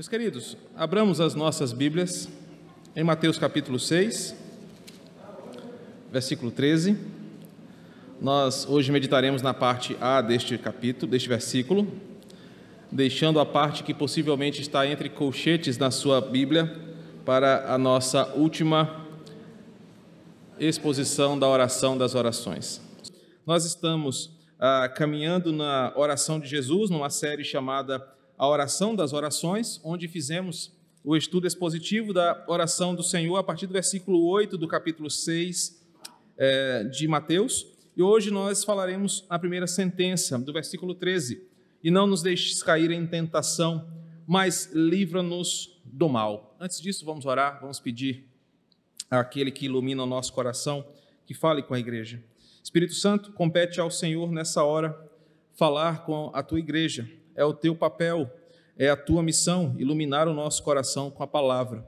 Meus queridos, abramos as nossas Bíblias em Mateus capítulo 6, versículo 13. Nós hoje meditaremos na parte A deste capítulo, deste versículo, deixando a parte que possivelmente está entre colchetes na sua Bíblia para a nossa última exposição da oração das orações. Nós estamos ah, caminhando na oração de Jesus, numa série chamada a oração das orações, onde fizemos o estudo expositivo da oração do Senhor a partir do versículo 8 do capítulo 6 é, de Mateus. E hoje nós falaremos a primeira sentença, do versículo 13. E não nos deixes cair em tentação, mas livra-nos do mal. Antes disso, vamos orar, vamos pedir àquele que ilumina o nosso coração, que fale com a igreja. Espírito Santo, compete ao Senhor nessa hora falar com a tua igreja é o teu papel, é a tua missão iluminar o nosso coração com a palavra,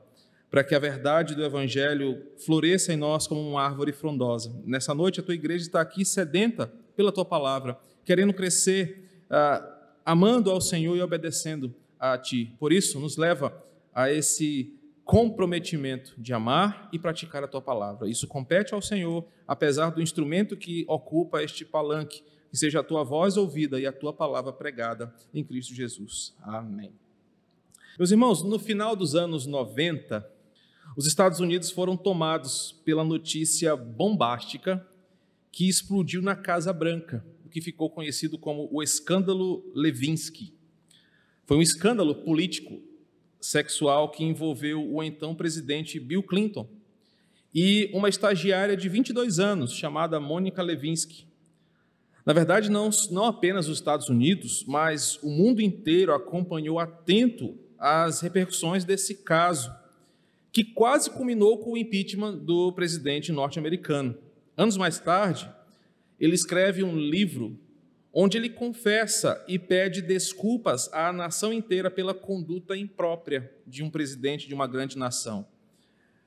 para que a verdade do Evangelho floresça em nós como uma árvore frondosa. Nessa noite, a tua igreja está aqui sedenta pela tua palavra, querendo crescer, ah, amando ao Senhor e obedecendo a ti. Por isso, nos leva a esse comprometimento de amar e praticar a tua palavra. Isso compete ao Senhor, apesar do instrumento que ocupa este palanque que seja a tua voz ouvida e a tua palavra pregada em Cristo Jesus. Amém. Meus irmãos, no final dos anos 90, os Estados Unidos foram tomados pela notícia bombástica que explodiu na Casa Branca, o que ficou conhecido como o escândalo Levinsky. Foi um escândalo político sexual que envolveu o então presidente Bill Clinton e uma estagiária de 22 anos chamada Mônica Levinsky. Na verdade, não, não apenas os Estados Unidos, mas o mundo inteiro acompanhou atento às repercussões desse caso, que quase culminou com o impeachment do presidente norte-americano. Anos mais tarde, ele escreve um livro onde ele confessa e pede desculpas à nação inteira pela conduta imprópria de um presidente de uma grande nação.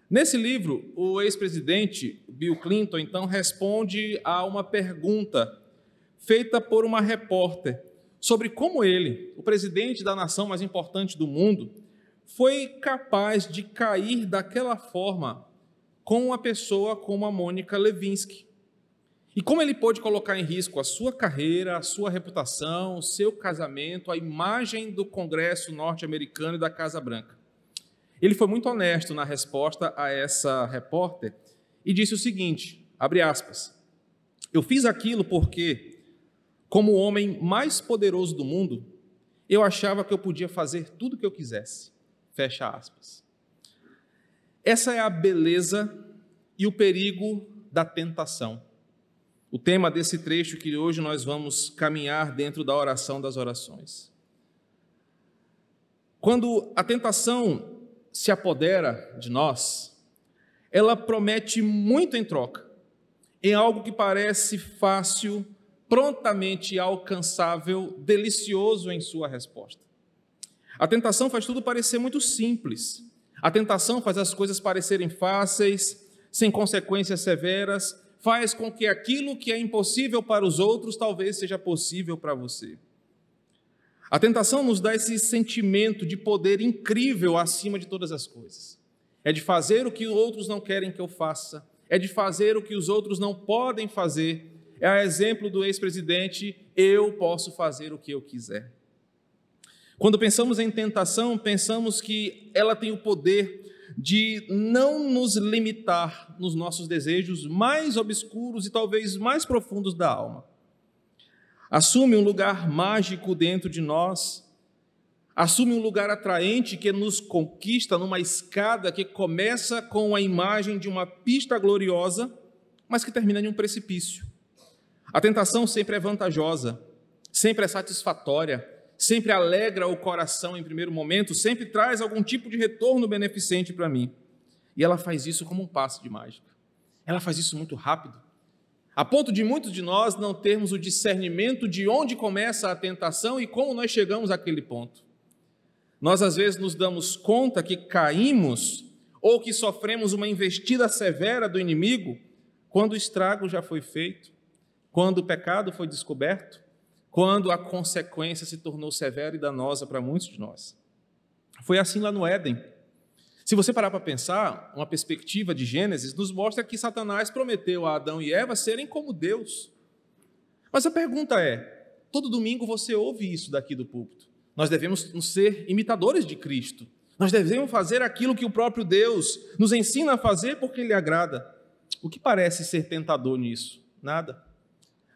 Nesse livro, o ex-presidente Bill Clinton então responde a uma pergunta feita por uma repórter sobre como ele, o presidente da nação mais importante do mundo, foi capaz de cair daquela forma com uma pessoa como a Mônica Levinsky. E como ele pôde colocar em risco a sua carreira, a sua reputação, o seu casamento, a imagem do Congresso norte-americano e da Casa Branca. Ele foi muito honesto na resposta a essa repórter e disse o seguinte: abre aspas. Eu fiz aquilo porque como o homem mais poderoso do mundo, eu achava que eu podia fazer tudo o que eu quisesse. Fecha aspas. Essa é a beleza e o perigo da tentação. O tema desse trecho que hoje nós vamos caminhar dentro da oração das orações. Quando a tentação se apodera de nós, ela promete muito em troca, em algo que parece fácil prontamente alcançável, delicioso em sua resposta. A tentação faz tudo parecer muito simples. A tentação faz as coisas parecerem fáceis, sem consequências severas, faz com que aquilo que é impossível para os outros talvez seja possível para você. A tentação nos dá esse sentimento de poder incrível acima de todas as coisas. É de fazer o que outros não querem que eu faça, é de fazer o que os outros não podem fazer, é a exemplo do ex-presidente, eu posso fazer o que eu quiser. Quando pensamos em tentação, pensamos que ela tem o poder de não nos limitar nos nossos desejos mais obscuros e talvez mais profundos da alma. Assume um lugar mágico dentro de nós, assume um lugar atraente que nos conquista numa escada que começa com a imagem de uma pista gloriosa, mas que termina em um precipício. A tentação sempre é vantajosa, sempre é satisfatória, sempre alegra o coração em primeiro momento, sempre traz algum tipo de retorno beneficente para mim. E ela faz isso como um passo de mágica. Ela faz isso muito rápido, a ponto de muitos de nós não termos o discernimento de onde começa a tentação e como nós chegamos àquele ponto. Nós às vezes nos damos conta que caímos ou que sofremos uma investida severa do inimigo quando o estrago já foi feito quando o pecado foi descoberto, quando a consequência se tornou severa e danosa para muitos de nós. Foi assim lá no Éden. Se você parar para pensar, uma perspectiva de Gênesis nos mostra que Satanás prometeu a Adão e Eva serem como Deus. Mas a pergunta é: todo domingo você ouve isso daqui do púlpito? Nós devemos ser imitadores de Cristo. Nós devemos fazer aquilo que o próprio Deus nos ensina a fazer porque Ele agrada. O que parece ser tentador nisso? Nada.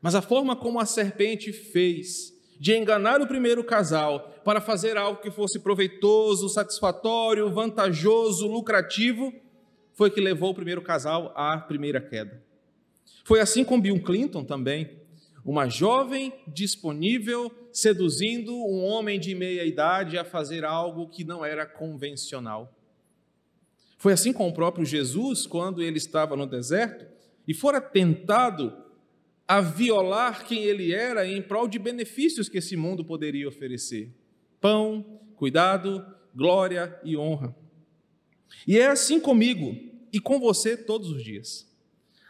Mas a forma como a serpente fez de enganar o primeiro casal para fazer algo que fosse proveitoso, satisfatório, vantajoso, lucrativo, foi que levou o primeiro casal à primeira queda. Foi assim com Bill Clinton também. Uma jovem disponível seduzindo um homem de meia idade a fazer algo que não era convencional. Foi assim com o próprio Jesus, quando ele estava no deserto e fora tentado a violar quem ele era em prol de benefícios que esse mundo poderia oferecer: pão, cuidado, glória e honra. E é assim comigo e com você todos os dias.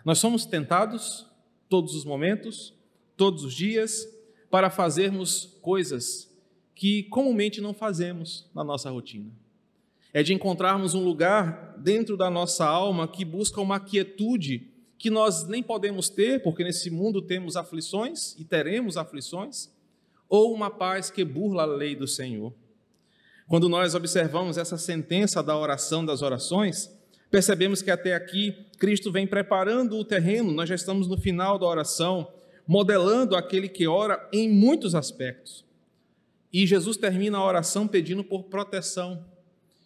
Nós somos tentados todos os momentos, todos os dias, para fazermos coisas que comumente não fazemos na nossa rotina. É de encontrarmos um lugar dentro da nossa alma que busca uma quietude que nós nem podemos ter, porque nesse mundo temos aflições e teremos aflições, ou uma paz que burla a lei do Senhor. Quando nós observamos essa sentença da oração das orações, percebemos que até aqui Cristo vem preparando o terreno, nós já estamos no final da oração, modelando aquele que ora em muitos aspectos. E Jesus termina a oração pedindo por proteção,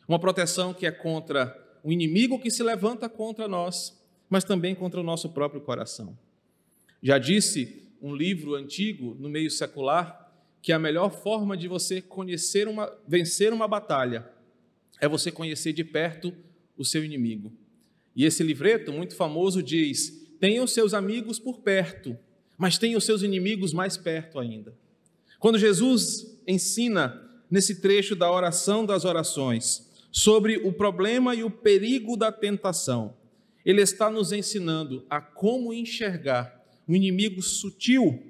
uma proteção que é contra o inimigo que se levanta contra nós, mas também contra o nosso próprio coração. Já disse um livro antigo no meio secular que a melhor forma de você conhecer uma, vencer uma batalha é você conhecer de perto o seu inimigo. E esse livreto, muito famoso, diz: tenha os seus amigos por perto, mas tenha os seus inimigos mais perto ainda. Quando Jesus ensina nesse trecho da oração das orações sobre o problema e o perigo da tentação, ele está nos ensinando a como enxergar um inimigo sutil,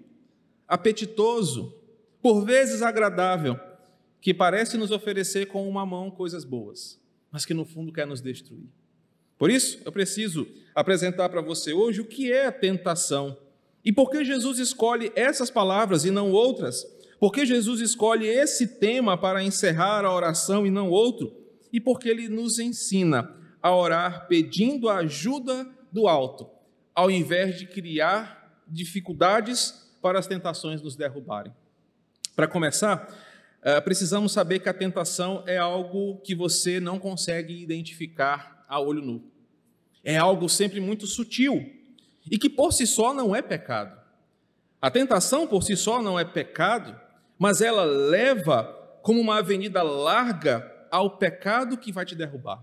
apetitoso, por vezes agradável, que parece nos oferecer com uma mão coisas boas, mas que no fundo quer nos destruir. Por isso, eu preciso apresentar para você hoje o que é a tentação e por que Jesus escolhe essas palavras e não outras. Por que Jesus escolhe esse tema para encerrar a oração e não outro? E porque ele nos ensina a orar pedindo a ajuda do alto, ao invés de criar dificuldades para as tentações nos derrubarem. Para começar, eh, precisamos saber que a tentação é algo que você não consegue identificar a olho nu. É algo sempre muito sutil e que por si só não é pecado. A tentação por si só não é pecado, mas ela leva como uma avenida larga ao pecado que vai te derrubar.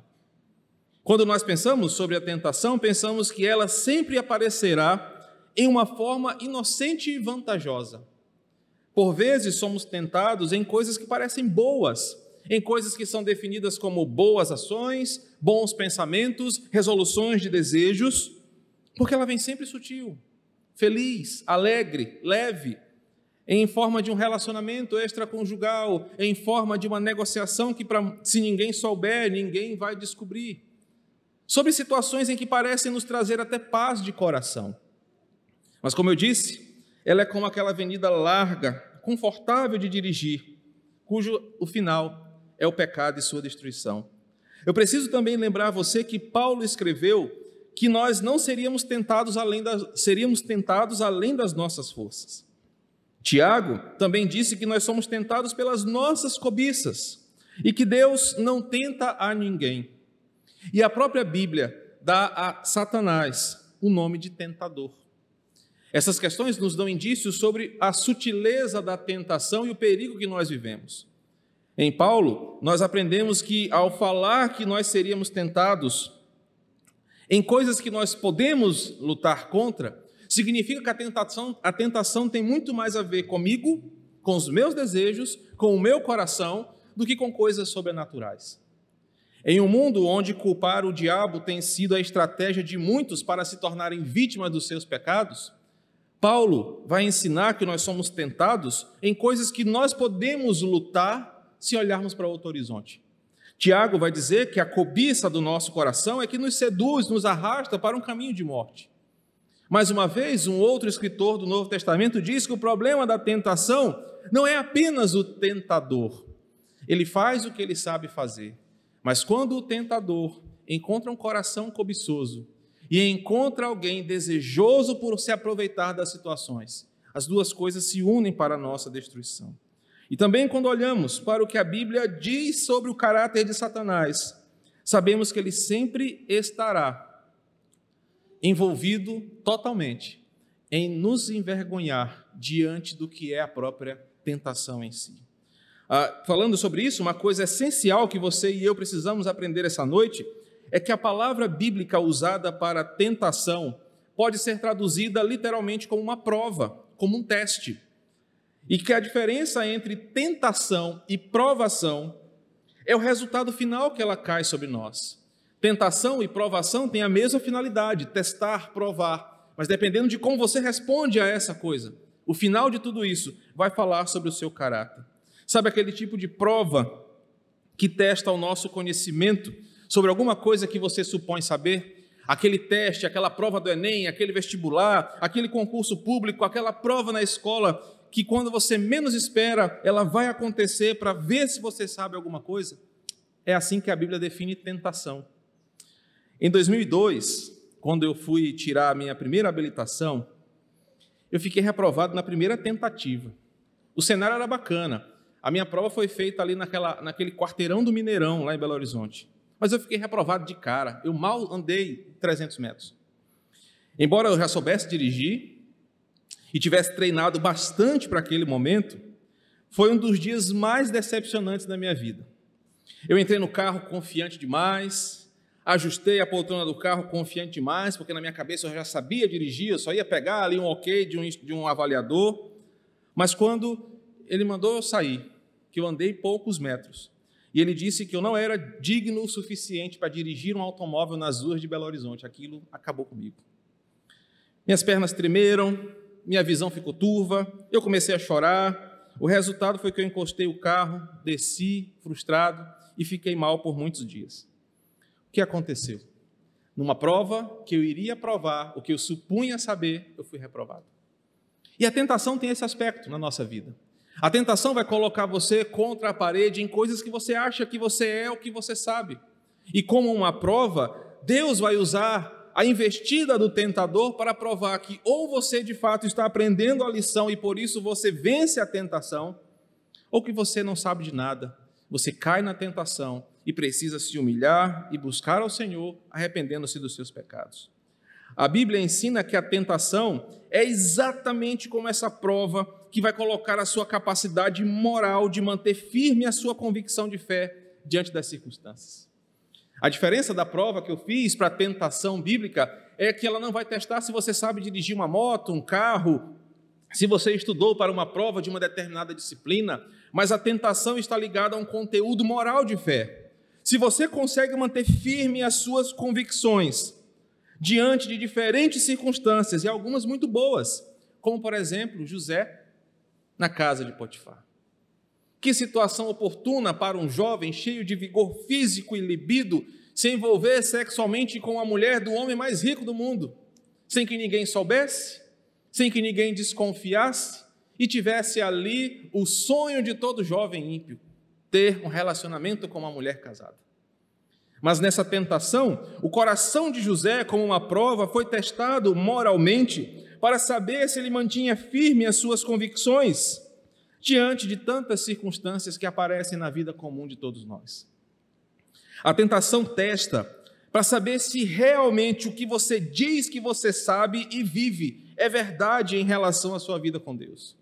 Quando nós pensamos sobre a tentação, pensamos que ela sempre aparecerá em uma forma inocente e vantajosa. Por vezes somos tentados em coisas que parecem boas, em coisas que são definidas como boas ações, bons pensamentos, resoluções de desejos, porque ela vem sempre sutil, feliz, alegre, leve, em forma de um relacionamento extraconjugal, em forma de uma negociação que, pra, se ninguém souber, ninguém vai descobrir sobre situações em que parecem nos trazer até paz de coração. Mas, como eu disse, ela é como aquela avenida larga, confortável de dirigir, cujo o final é o pecado e sua destruição. Eu preciso também lembrar você que Paulo escreveu que nós não seríamos tentados além das, seríamos tentados além das nossas forças. Tiago também disse que nós somos tentados pelas nossas cobiças e que Deus não tenta a ninguém. E a própria Bíblia dá a Satanás o nome de tentador. Essas questões nos dão indícios sobre a sutileza da tentação e o perigo que nós vivemos. Em Paulo, nós aprendemos que ao falar que nós seríamos tentados em coisas que nós podemos lutar contra, significa que a tentação, a tentação tem muito mais a ver comigo, com os meus desejos, com o meu coração, do que com coisas sobrenaturais. Em um mundo onde culpar o diabo tem sido a estratégia de muitos para se tornarem vítimas dos seus pecados, Paulo vai ensinar que nós somos tentados em coisas que nós podemos lutar se olharmos para outro horizonte. Tiago vai dizer que a cobiça do nosso coração é que nos seduz, nos arrasta para um caminho de morte. Mais uma vez, um outro escritor do Novo Testamento diz que o problema da tentação não é apenas o tentador. Ele faz o que ele sabe fazer. Mas quando o tentador encontra um coração cobiçoso e encontra alguém desejoso por se aproveitar das situações, as duas coisas se unem para a nossa destruição. E também quando olhamos para o que a Bíblia diz sobre o caráter de Satanás, sabemos que ele sempre estará envolvido totalmente em nos envergonhar diante do que é a própria tentação em si. Ah, falando sobre isso, uma coisa essencial que você e eu precisamos aprender essa noite é que a palavra bíblica usada para tentação pode ser traduzida literalmente como uma prova, como um teste. E que a diferença entre tentação e provação é o resultado final que ela cai sobre nós. Tentação e provação têm a mesma finalidade, testar, provar, mas dependendo de como você responde a essa coisa, o final de tudo isso vai falar sobre o seu caráter. Sabe aquele tipo de prova que testa o nosso conhecimento sobre alguma coisa que você supõe saber? Aquele teste, aquela prova do Enem, aquele vestibular, aquele concurso público, aquela prova na escola, que quando você menos espera, ela vai acontecer para ver se você sabe alguma coisa? É assim que a Bíblia define tentação. Em 2002, quando eu fui tirar a minha primeira habilitação, eu fiquei reprovado na primeira tentativa. O cenário era bacana. A minha prova foi feita ali naquela, naquele quarteirão do Mineirão, lá em Belo Horizonte. Mas eu fiquei reprovado de cara. Eu mal andei 300 metros. Embora eu já soubesse dirigir e tivesse treinado bastante para aquele momento, foi um dos dias mais decepcionantes da minha vida. Eu entrei no carro confiante demais, ajustei a poltrona do carro confiante demais, porque na minha cabeça eu já sabia dirigir, eu só ia pegar ali um ok de um, de um avaliador. Mas quando ele mandou eu sair, que eu andei poucos metros. E ele disse que eu não era digno o suficiente para dirigir um automóvel nas ruas de Belo Horizonte. Aquilo acabou comigo. Minhas pernas tremeram, minha visão ficou turva, eu comecei a chorar. O resultado foi que eu encostei o carro, desci frustrado e fiquei mal por muitos dias. O que aconteceu? Numa prova que eu iria provar, o que eu supunha saber, eu fui reprovado. E a tentação tem esse aspecto na nossa vida. A tentação vai colocar você contra a parede em coisas que você acha que você é o que você sabe. E como uma prova, Deus vai usar a investida do tentador para provar que ou você de fato está aprendendo a lição e por isso você vence a tentação, ou que você não sabe de nada, você cai na tentação e precisa se humilhar e buscar ao Senhor, arrependendo-se dos seus pecados. A Bíblia ensina que a tentação é exatamente como essa prova que vai colocar a sua capacidade moral de manter firme a sua convicção de fé diante das circunstâncias. A diferença da prova que eu fiz para a tentação bíblica é que ela não vai testar se você sabe dirigir uma moto, um carro, se você estudou para uma prova de uma determinada disciplina, mas a tentação está ligada a um conteúdo moral de fé. Se você consegue manter firme as suas convicções diante de diferentes circunstâncias e algumas muito boas, como por exemplo José na casa de Potifar. Que situação oportuna para um jovem cheio de vigor físico e libido se envolver sexualmente com a mulher do homem mais rico do mundo, sem que ninguém soubesse, sem que ninguém desconfiasse e tivesse ali o sonho de todo jovem ímpio, ter um relacionamento com uma mulher casada. Mas nessa tentação, o coração de José, como uma prova, foi testado moralmente para saber se ele mantinha firme as suas convicções diante de tantas circunstâncias que aparecem na vida comum de todos nós. A tentação testa para saber se realmente o que você diz que você sabe e vive é verdade em relação à sua vida com Deus.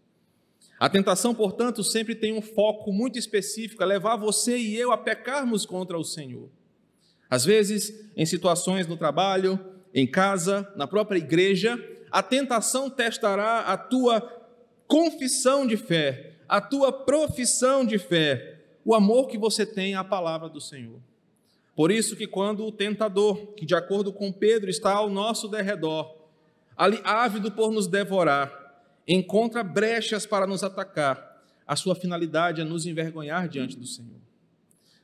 A tentação, portanto, sempre tem um foco muito específico, a levar você e eu a pecarmos contra o Senhor. Às vezes, em situações no trabalho, em casa, na própria igreja, a tentação testará a tua confissão de fé, a tua profissão de fé, o amor que você tem à palavra do Senhor. Por isso que quando o tentador, que de acordo com Pedro está ao nosso derredor, ali ávido por nos devorar, encontra brechas para nos atacar, a sua finalidade é nos envergonhar diante do Senhor.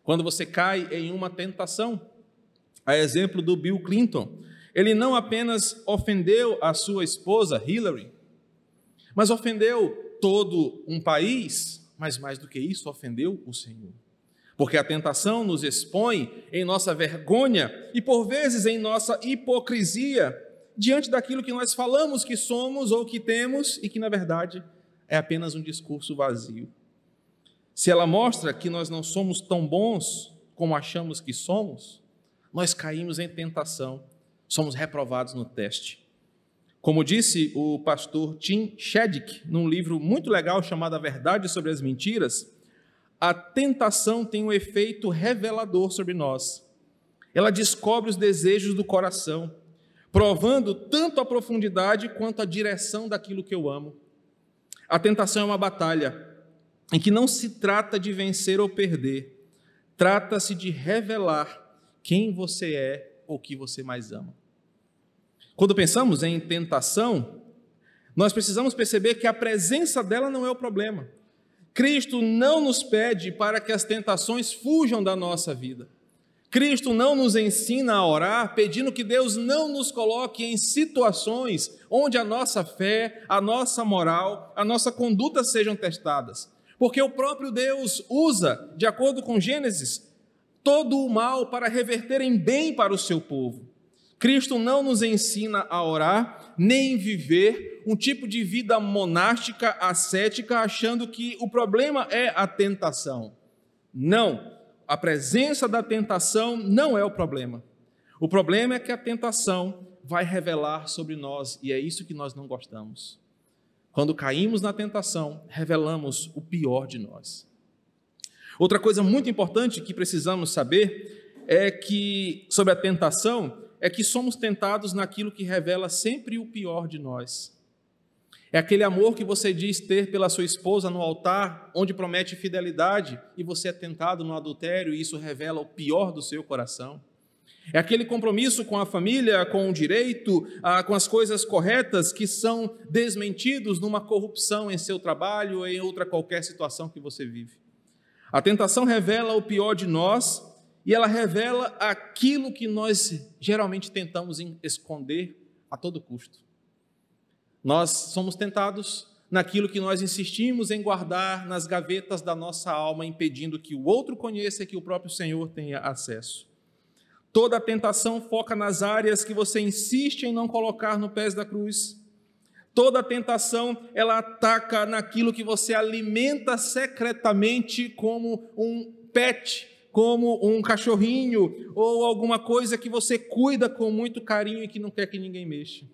Quando você cai em uma tentação, a exemplo do Bill Clinton, ele não apenas ofendeu a sua esposa Hillary, mas ofendeu todo um país, mas mais do que isso, ofendeu o Senhor. Porque a tentação nos expõe em nossa vergonha e por vezes em nossa hipocrisia diante daquilo que nós falamos que somos ou que temos e que na verdade é apenas um discurso vazio. Se ela mostra que nós não somos tão bons como achamos que somos, nós caímos em tentação, somos reprovados no teste. Como disse o pastor Tim Shedick, num livro muito legal chamado A Verdade sobre as Mentiras, a tentação tem um efeito revelador sobre nós. Ela descobre os desejos do coração, provando tanto a profundidade quanto a direção daquilo que eu amo. A tentação é uma batalha em que não se trata de vencer ou perder, trata-se de revelar quem você é ou que você mais ama. Quando pensamos em tentação, nós precisamos perceber que a presença dela não é o problema. Cristo não nos pede para que as tentações fujam da nossa vida. Cristo não nos ensina a orar pedindo que Deus não nos coloque em situações onde a nossa fé, a nossa moral, a nossa conduta sejam testadas. Porque o próprio Deus usa, de acordo com Gênesis, todo o mal para reverter em bem para o seu povo. Cristo não nos ensina a orar, nem viver um tipo de vida monástica, ascética, achando que o problema é a tentação. Não, a presença da tentação não é o problema. O problema é que a tentação vai revelar sobre nós, e é isso que nós não gostamos. Quando caímos na tentação, revelamos o pior de nós. Outra coisa muito importante que precisamos saber é que, sobre a tentação, é que somos tentados naquilo que revela sempre o pior de nós. É aquele amor que você diz ter pela sua esposa no altar, onde promete fidelidade, e você é tentado no adultério, e isso revela o pior do seu coração. É aquele compromisso com a família, com o direito, ah, com as coisas corretas que são desmentidos numa corrupção em seu trabalho ou em outra qualquer situação que você vive. A tentação revela o pior de nós e ela revela aquilo que nós geralmente tentamos esconder a todo custo. Nós somos tentados naquilo que nós insistimos em guardar nas gavetas da nossa alma, impedindo que o outro conheça e que o próprio Senhor tenha acesso. Toda a tentação foca nas áreas que você insiste em não colocar no pés da cruz. Toda tentação, ela ataca naquilo que você alimenta secretamente como um pet, como um cachorrinho ou alguma coisa que você cuida com muito carinho e que não quer que ninguém mexa.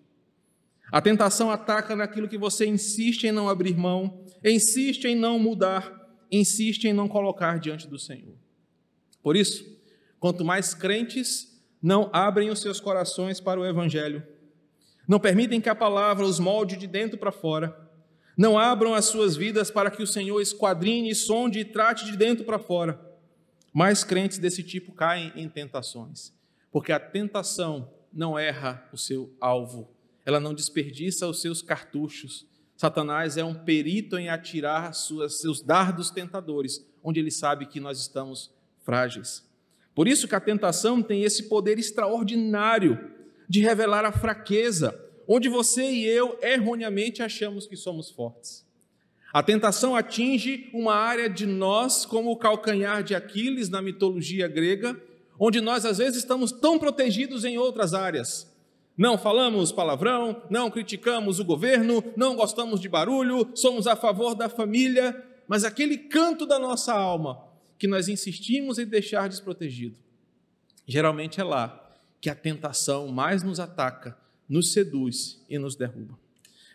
A tentação ataca naquilo que você insiste em não abrir mão, insiste em não mudar, insiste em não colocar diante do Senhor. Por isso, Quanto mais crentes não abrem os seus corações para o Evangelho, não permitem que a palavra os molde de dentro para fora, não abram as suas vidas para que o Senhor esquadrine, sonde e trate de dentro para fora, mais crentes desse tipo caem em tentações, porque a tentação não erra o seu alvo, ela não desperdiça os seus cartuchos. Satanás é um perito em atirar suas, seus dardos tentadores, onde ele sabe que nós estamos frágeis. Por isso que a tentação tem esse poder extraordinário de revelar a fraqueza, onde você e eu erroneamente achamos que somos fortes. A tentação atinge uma área de nós, como o calcanhar de Aquiles na mitologia grega, onde nós às vezes estamos tão protegidos em outras áreas. Não falamos palavrão, não criticamos o governo, não gostamos de barulho, somos a favor da família, mas aquele canto da nossa alma que nós insistimos em deixar desprotegido. Geralmente é lá que a tentação mais nos ataca, nos seduz e nos derruba.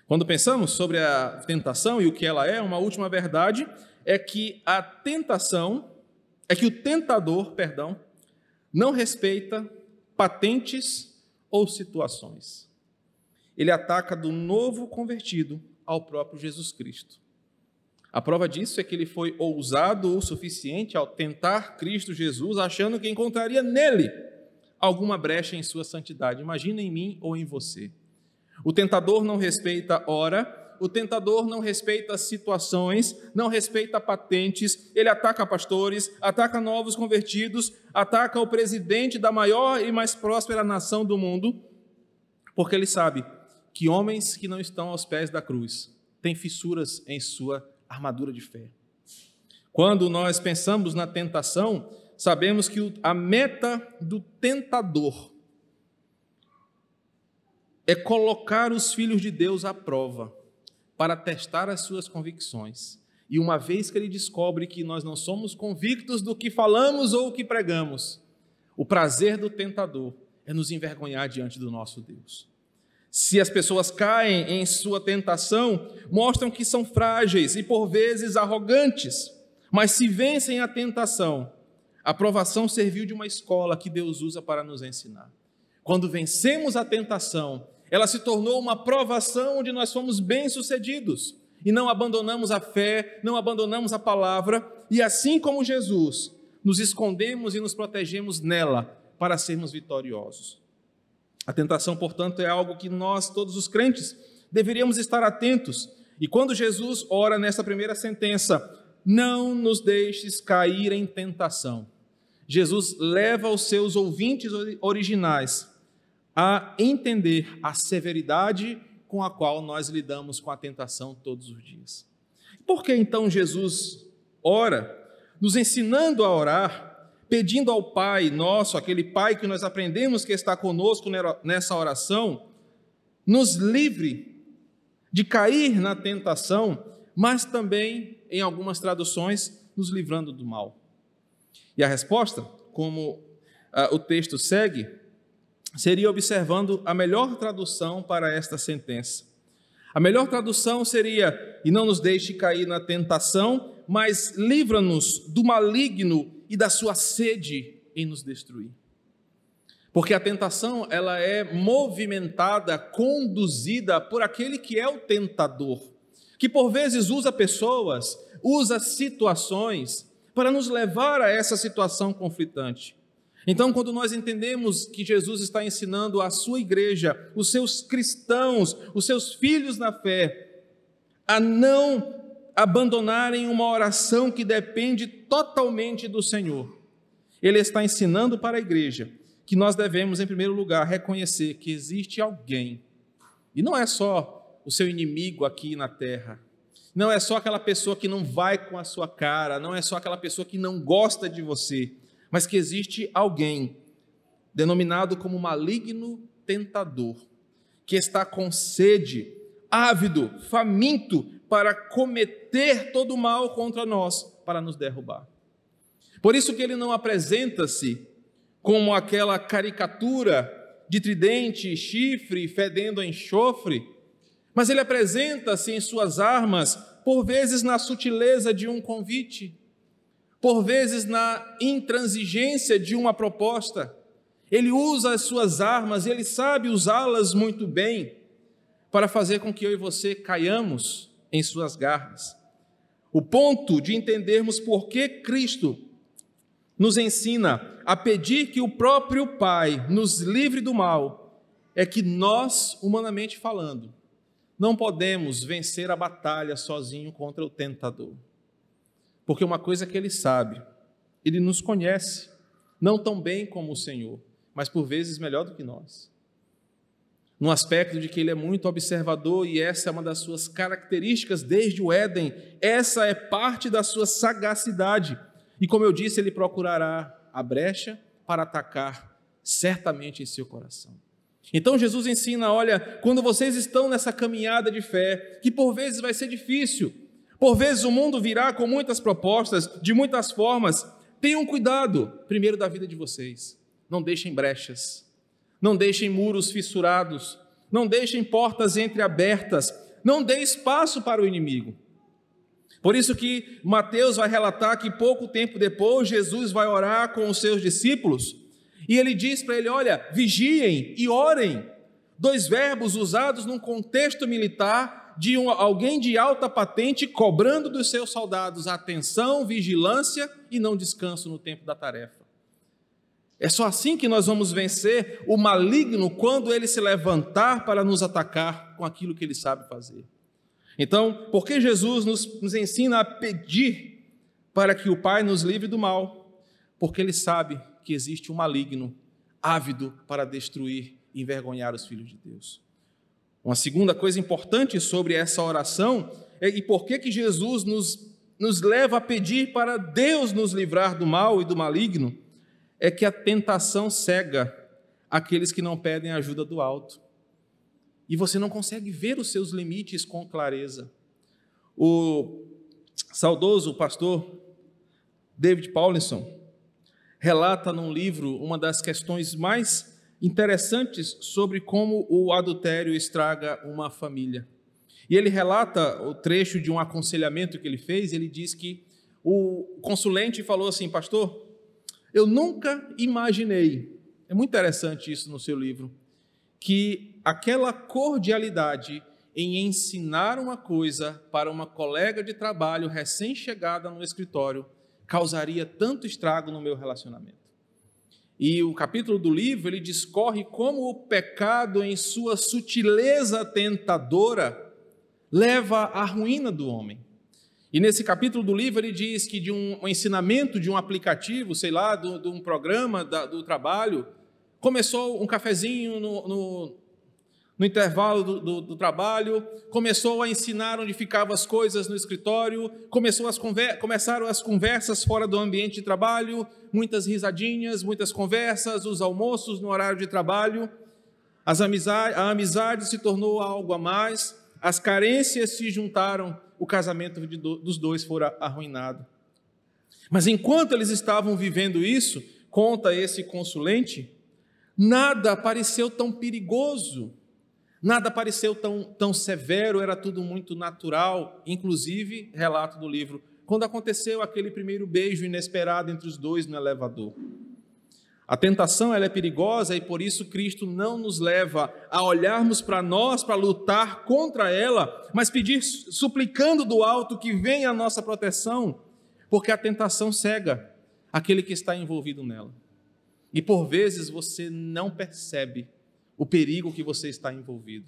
Quando pensamos sobre a tentação e o que ela é, uma última verdade é que a tentação, é que o tentador, perdão, não respeita patentes ou situações. Ele ataca do novo convertido ao próprio Jesus Cristo. A prova disso é que ele foi ousado o suficiente ao tentar Cristo Jesus, achando que encontraria nele alguma brecha em sua santidade. Imagina em mim ou em você. O tentador não respeita hora o tentador não respeita situações, não respeita patentes, ele ataca pastores, ataca novos convertidos, ataca o presidente da maior e mais próspera nação do mundo, porque ele sabe que homens que não estão aos pés da cruz têm fissuras em sua armadura de fé. Quando nós pensamos na tentação, sabemos que a meta do tentador é colocar os filhos de Deus à prova para testar as suas convicções. E uma vez que ele descobre que nós não somos convictos do que falamos ou o que pregamos, o prazer do tentador é nos envergonhar diante do nosso Deus. Se as pessoas caem em sua tentação, mostram que são frágeis e por vezes arrogantes, mas se vencem a tentação, a provação serviu de uma escola que Deus usa para nos ensinar. Quando vencemos a tentação, ela se tornou uma provação onde nós fomos bem-sucedidos e não abandonamos a fé, não abandonamos a palavra, e assim como Jesus, nos escondemos e nos protegemos nela para sermos vitoriosos. A tentação, portanto, é algo que nós, todos os crentes, deveríamos estar atentos. E quando Jesus ora nessa primeira sentença, não nos deixes cair em tentação. Jesus leva os seus ouvintes originais a entender a severidade com a qual nós lidamos com a tentação todos os dias. Por que então Jesus ora, nos ensinando a orar, pedindo ao Pai nosso, aquele Pai que nós aprendemos que está conosco nessa oração, nos livre de cair na tentação, mas também, em algumas traduções, nos livrando do mal? E a resposta, como ah, o texto segue, seria observando a melhor tradução para esta sentença. A melhor tradução seria: E não nos deixe cair na tentação, mas livra-nos do maligno e da sua sede em nos destruir. Porque a tentação, ela é movimentada, conduzida por aquele que é o tentador, que por vezes usa pessoas, usa situações para nos levar a essa situação conflitante. Então, quando nós entendemos que Jesus está ensinando a sua igreja, os seus cristãos, os seus filhos na fé, a não abandonarem uma oração que depende totalmente do Senhor, ele está ensinando para a igreja que nós devemos, em primeiro lugar, reconhecer que existe alguém, e não é só o seu inimigo aqui na terra, não é só aquela pessoa que não vai com a sua cara, não é só aquela pessoa que não gosta de você mas que existe alguém denominado como maligno tentador, que está com sede, ávido, faminto para cometer todo o mal contra nós, para nos derrubar. Por isso que ele não apresenta-se como aquela caricatura de tridente, chifre, fedendo a enxofre, mas ele apresenta-se em suas armas, por vezes na sutileza de um convite, por vezes na intransigência de uma proposta. Ele usa as suas armas, ele sabe usá-las muito bem para fazer com que eu e você caiamos em suas garras. O ponto de entendermos por que Cristo nos ensina a pedir que o próprio Pai nos livre do mal é que nós, humanamente falando, não podemos vencer a batalha sozinho contra o tentador. Porque uma coisa que ele sabe, ele nos conhece, não tão bem como o Senhor, mas por vezes melhor do que nós. No aspecto de que ele é muito observador e essa é uma das suas características desde o Éden, essa é parte da sua sagacidade. E como eu disse, ele procurará a brecha para atacar certamente em seu coração. Então Jesus ensina: olha, quando vocês estão nessa caminhada de fé, que por vezes vai ser difícil, por vezes o mundo virá com muitas propostas, de muitas formas. Tenham cuidado, primeiro, da vida de vocês. Não deixem brechas, não deixem muros fissurados, não deixem portas entreabertas, não dê espaço para o inimigo. Por isso que Mateus vai relatar que pouco tempo depois Jesus vai orar com os seus discípulos e ele diz para ele: Olha, vigiem e orem. Dois verbos usados num contexto militar de um, alguém de alta patente cobrando dos seus soldados atenção, vigilância e não descanso no tempo da tarefa. É só assim que nós vamos vencer o maligno quando ele se levantar para nos atacar com aquilo que ele sabe fazer. Então, por que Jesus nos, nos ensina a pedir para que o Pai nos livre do mal? Porque Ele sabe que existe um maligno ávido para destruir e envergonhar os filhos de Deus. Uma segunda coisa importante sobre essa oração é e por que, que Jesus nos, nos leva a pedir para Deus nos livrar do mal e do maligno, é que a tentação cega aqueles que não pedem ajuda do alto. E você não consegue ver os seus limites com clareza. O saudoso pastor David Paulinson relata num livro uma das questões mais interessantes sobre como o adultério estraga uma família. E ele relata o trecho de um aconselhamento que ele fez, ele diz que o consulente falou assim: "Pastor, eu nunca imaginei". É muito interessante isso no seu livro, que aquela cordialidade em ensinar uma coisa para uma colega de trabalho recém-chegada no escritório causaria tanto estrago no meu relacionamento. E o capítulo do livro ele discorre como o pecado, em sua sutileza tentadora, leva à ruína do homem. E nesse capítulo do livro ele diz que de um, ensinamento de um aplicativo, sei lá, de, um programa da, do trabalho, começou um cafezinho no no intervalo do, do, do, trabalho, começou a ensinar onde ficavam as coisas no escritório, começou as conver começaram as conversas fora do ambiente de trabalho, muitas risadinhas, muitas conversas, os almoços no horário de trabalho, as amizade, a amizade se tornou algo a mais, as carências se juntaram, o casamento de, dos dois foi arruinado. Mas enquanto eles estavam vivendo isso, conta esse consulente, nada pareceu tão perigoso Nada pareceu tão, tão severo, era tudo muito natural, inclusive, relato do livro, quando aconteceu aquele primeiro beijo inesperado entre os dois no elevador. A tentação ela é perigosa e por isso Cristo não nos leva a olharmos para nós para lutar contra ela, mas pedir suplicando do alto que venha a nossa proteção, porque a tentação cega aquele que está envolvido nela. E por vezes você não percebe o perigo que você está envolvido.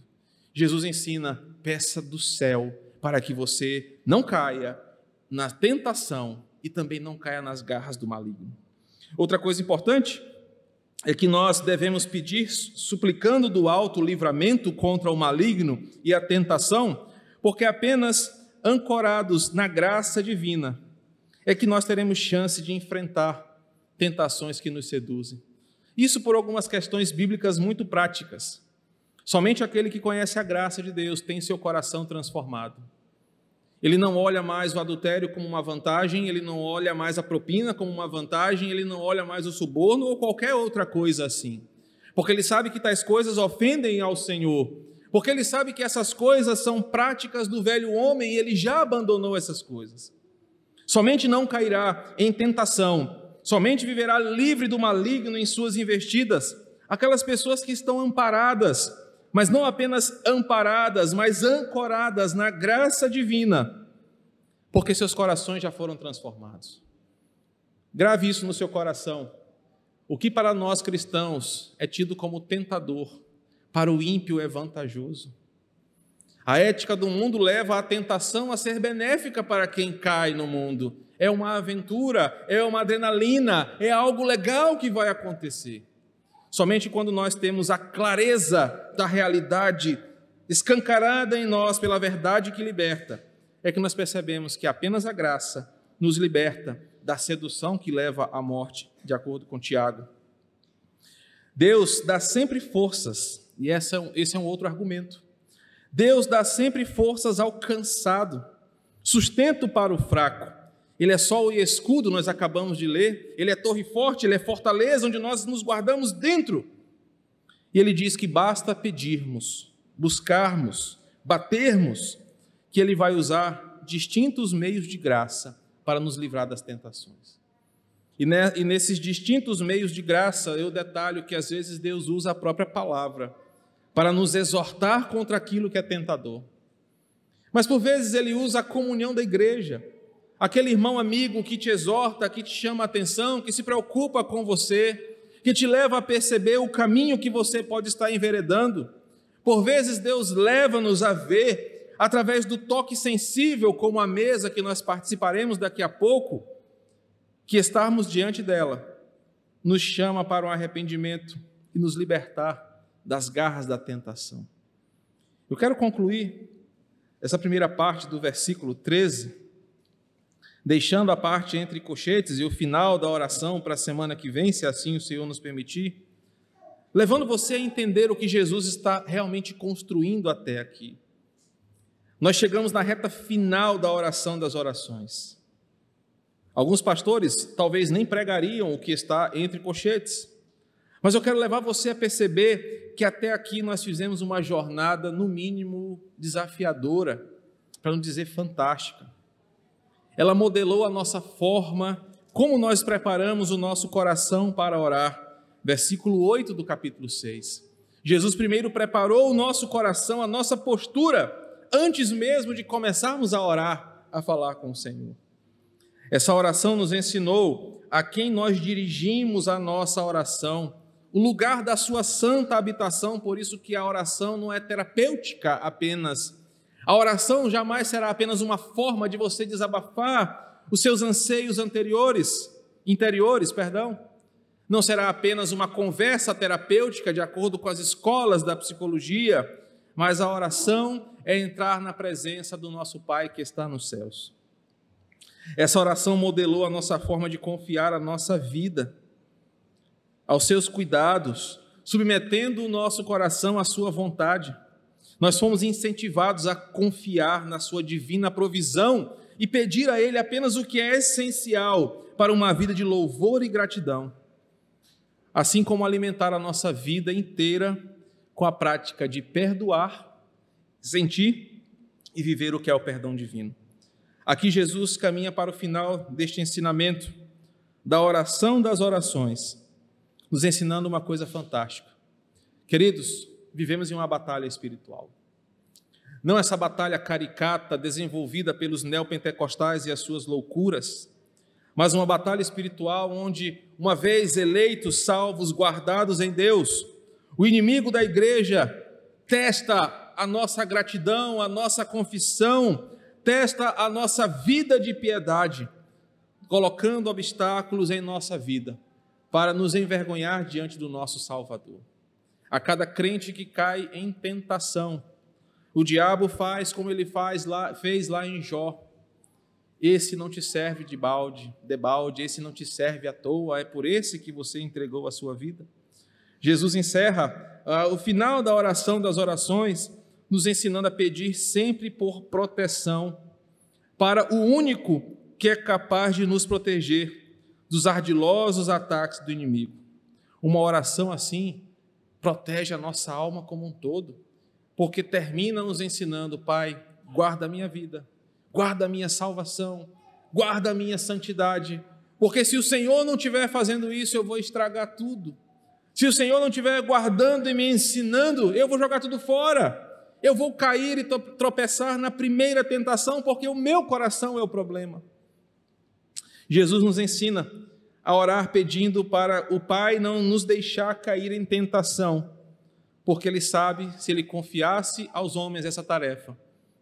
Jesus ensina: peça do céu para que você não caia na tentação e também não caia nas garras do maligno. Outra coisa importante é que nós devemos pedir, suplicando do alto livramento contra o maligno e a tentação, porque apenas ancorados na graça divina é que nós teremos chance de enfrentar tentações que nos seduzem. Isso por algumas questões bíblicas muito práticas. Somente aquele que conhece a graça de Deus tem seu coração transformado. Ele não olha mais o adultério como uma vantagem, ele não olha mais a propina como uma vantagem, ele não olha mais o suborno ou qualquer outra coisa assim. Porque ele sabe que tais coisas ofendem ao Senhor. Porque ele sabe que essas coisas são práticas do velho homem e ele já abandonou essas coisas. Somente não cairá em tentação Somente viverá livre do maligno em suas investidas aquelas pessoas que estão amparadas, mas não apenas amparadas, mas ancoradas na graça divina, porque seus corações já foram transformados. Grave isso no seu coração. O que para nós cristãos é tido como tentador, para o ímpio é vantajoso. A ética do mundo leva a tentação a ser benéfica para quem cai no mundo é uma aventura, é uma adrenalina, é algo legal que vai acontecer. Somente quando nós temos a clareza da realidade escancarada em nós pela verdade que liberta, é que nós percebemos que apenas a graça nos liberta da sedução que leva à morte, de acordo com Tiago. Deus dá sempre forças, e esse é um outro argumento. Deus dá sempre forças ao cansado, sustento para o fraco. Ele é sol e escudo, nós acabamos de ler. Ele é torre forte, ele é fortaleza onde nós nos guardamos dentro. E ele diz que basta pedirmos, buscarmos, batermos, que ele vai usar distintos meios de graça para nos livrar das tentações. E, nesses distintos meios de graça, eu detalho que às vezes Deus usa a própria palavra para nos exortar contra aquilo que é tentador. Mas por vezes ele usa a comunhão da igreja aquele irmão amigo que te exorta, que te chama a atenção, que se preocupa com você, que te leva a perceber o caminho que você pode estar enveredando. Por vezes Deus leva-nos a ver através do toque sensível, como a mesa que nós participaremos daqui a pouco, que estarmos diante dela nos chama para um arrependimento e nos libertar das garras da tentação. Eu quero concluir essa primeira parte do versículo 13, deixando a parte entre cochetes e o final da oração para a semana que vem, se assim o Senhor nos permitir, levando você a entender o que Jesus está realmente construindo até aqui. Nós chegamos na reta final da oração das orações. Alguns pastores talvez nem pregariam o que está entre cochetes, mas eu quero levar você a perceber que até aqui nós fizemos uma jornada, no mínimo, desafiadora, para não dizer fantástica. Ela modelou a nossa forma, como nós preparamos o nosso coração para orar. Versículo 8 do capítulo 6. Jesus primeiro preparou o nosso coração, a nossa postura, antes mesmo de começarmos a orar, a falar com o Senhor. Essa oração nos ensinou a quem nós dirigimos a nossa oração, o lugar da sua santa habitação, por isso que a oração não é terapêutica apenas. A oração jamais será apenas uma forma de você desabafar os seus anseios anteriores, interiores, perdão. Não será apenas uma conversa terapêutica de acordo com as escolas da psicologia, mas a oração é entrar na presença do nosso Pai que está nos céus. Essa oração modelou a nossa forma de confiar a nossa vida aos seus cuidados, submetendo o nosso coração à sua vontade. Nós fomos incentivados a confiar na sua divina provisão e pedir a ele apenas o que é essencial para uma vida de louvor e gratidão. Assim como alimentar a nossa vida inteira com a prática de perdoar, sentir e viver o que é o perdão divino. Aqui Jesus caminha para o final deste ensinamento da oração das orações, nos ensinando uma coisa fantástica. Queridos, vivemos em uma batalha espiritual. Não essa batalha caricata desenvolvida pelos neopentecostais e as suas loucuras, mas uma batalha espiritual onde, uma vez eleitos, salvos, guardados em Deus, o inimigo da igreja testa a nossa gratidão, a nossa confissão, testa a nossa vida de piedade, colocando obstáculos em nossa vida para nos envergonhar diante do nosso Salvador. A cada crente que cai em tentação, o diabo faz como ele faz lá, fez lá em Jó. Esse não te serve de balde, de balde, esse não te serve à toa, é por esse que você entregou a sua vida. Jesus encerra uh, o final da oração das orações nos ensinando a pedir sempre por proteção para o único que é capaz de nos proteger dos ardilosos ataques do inimigo. Uma oração assim protege a nossa alma como um todo, porque termina nos ensinando, Pai, guarda a minha vida, guarda a minha salvação, guarda a minha santidade, porque se o Senhor não estiver fazendo isso, eu vou estragar tudo. Se o Senhor não estiver guardando e me ensinando, eu vou jogar tudo fora eu vou cair e tropeçar na primeira tentação, porque o meu coração é o problema. Jesus nos ensina a orar pedindo para o Pai não nos deixar cair em tentação, porque Ele sabe, se Ele confiasse aos homens essa tarefa,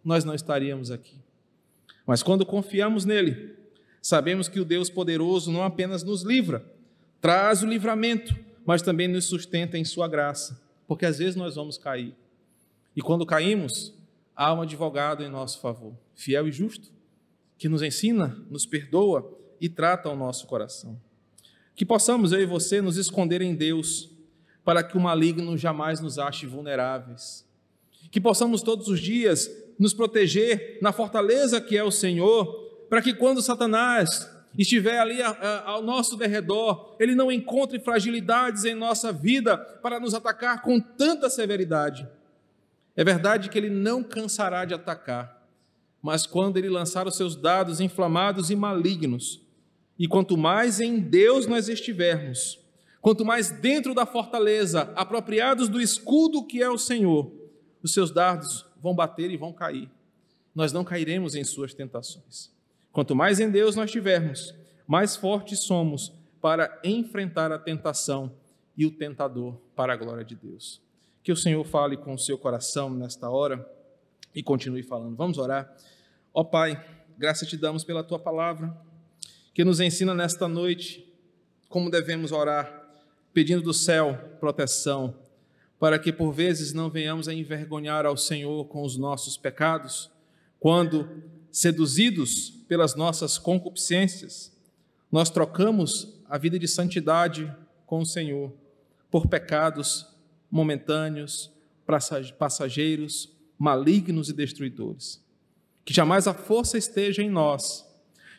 nós não estaríamos aqui. Mas quando confiamos nele, sabemos que o Deus poderoso não apenas nos livra, traz o livramento, mas também nos sustenta em Sua graça, porque às vezes nós vamos cair. E quando caímos, há um advogado em nosso favor, fiel e justo, que nos ensina, nos perdoa e trata o nosso coração. Que possamos, eu e você, nos esconder em Deus, para que o maligno jamais nos ache vulneráveis. Que possamos todos os dias nos proteger na fortaleza que é o Senhor, para que quando Satanás estiver ali ao nosso derredor, ele não encontre fragilidades em nossa vida para nos atacar com tanta severidade é verdade que ele não cansará de atacar, mas quando ele lançar os seus dados inflamados e malignos, e quanto mais em Deus nós estivermos, quanto mais dentro da fortaleza, apropriados do escudo que é o Senhor, os seus dardos vão bater e vão cair. Nós não cairemos em suas tentações. Quanto mais em Deus nós tivermos, mais fortes somos para enfrentar a tentação e o tentador para a glória de Deus. Que o Senhor fale com o seu coração nesta hora, e continue falando. Vamos orar. Ó Pai, graça te damos pela tua palavra, que nos ensina nesta noite como devemos orar, pedindo do céu proteção, para que por vezes não venhamos a envergonhar ao Senhor com os nossos pecados, quando, seduzidos pelas nossas concupiscências, nós trocamos a vida de santidade com o Senhor por pecados momentâneos, passageiros, malignos e destruidores. Que jamais a força esteja em nós,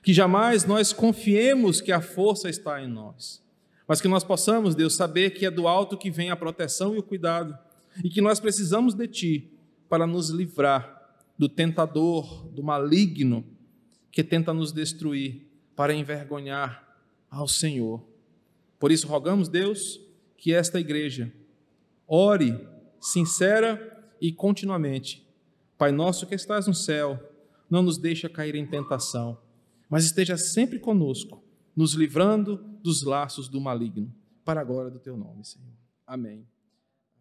que jamais nós confiemos que a força está em nós, mas que nós possamos, Deus, saber que é do alto que vem a proteção e o cuidado, e que nós precisamos de Ti para nos livrar do tentador, do maligno que tenta nos destruir, para envergonhar ao Senhor. Por isso, rogamos, Deus, que esta igreja ore sincera e continuamente. Pai nosso que estás no céu, não nos deixa cair em tentação, mas esteja sempre conosco, nos livrando dos laços do maligno, para a glória do teu nome, Senhor. Amém.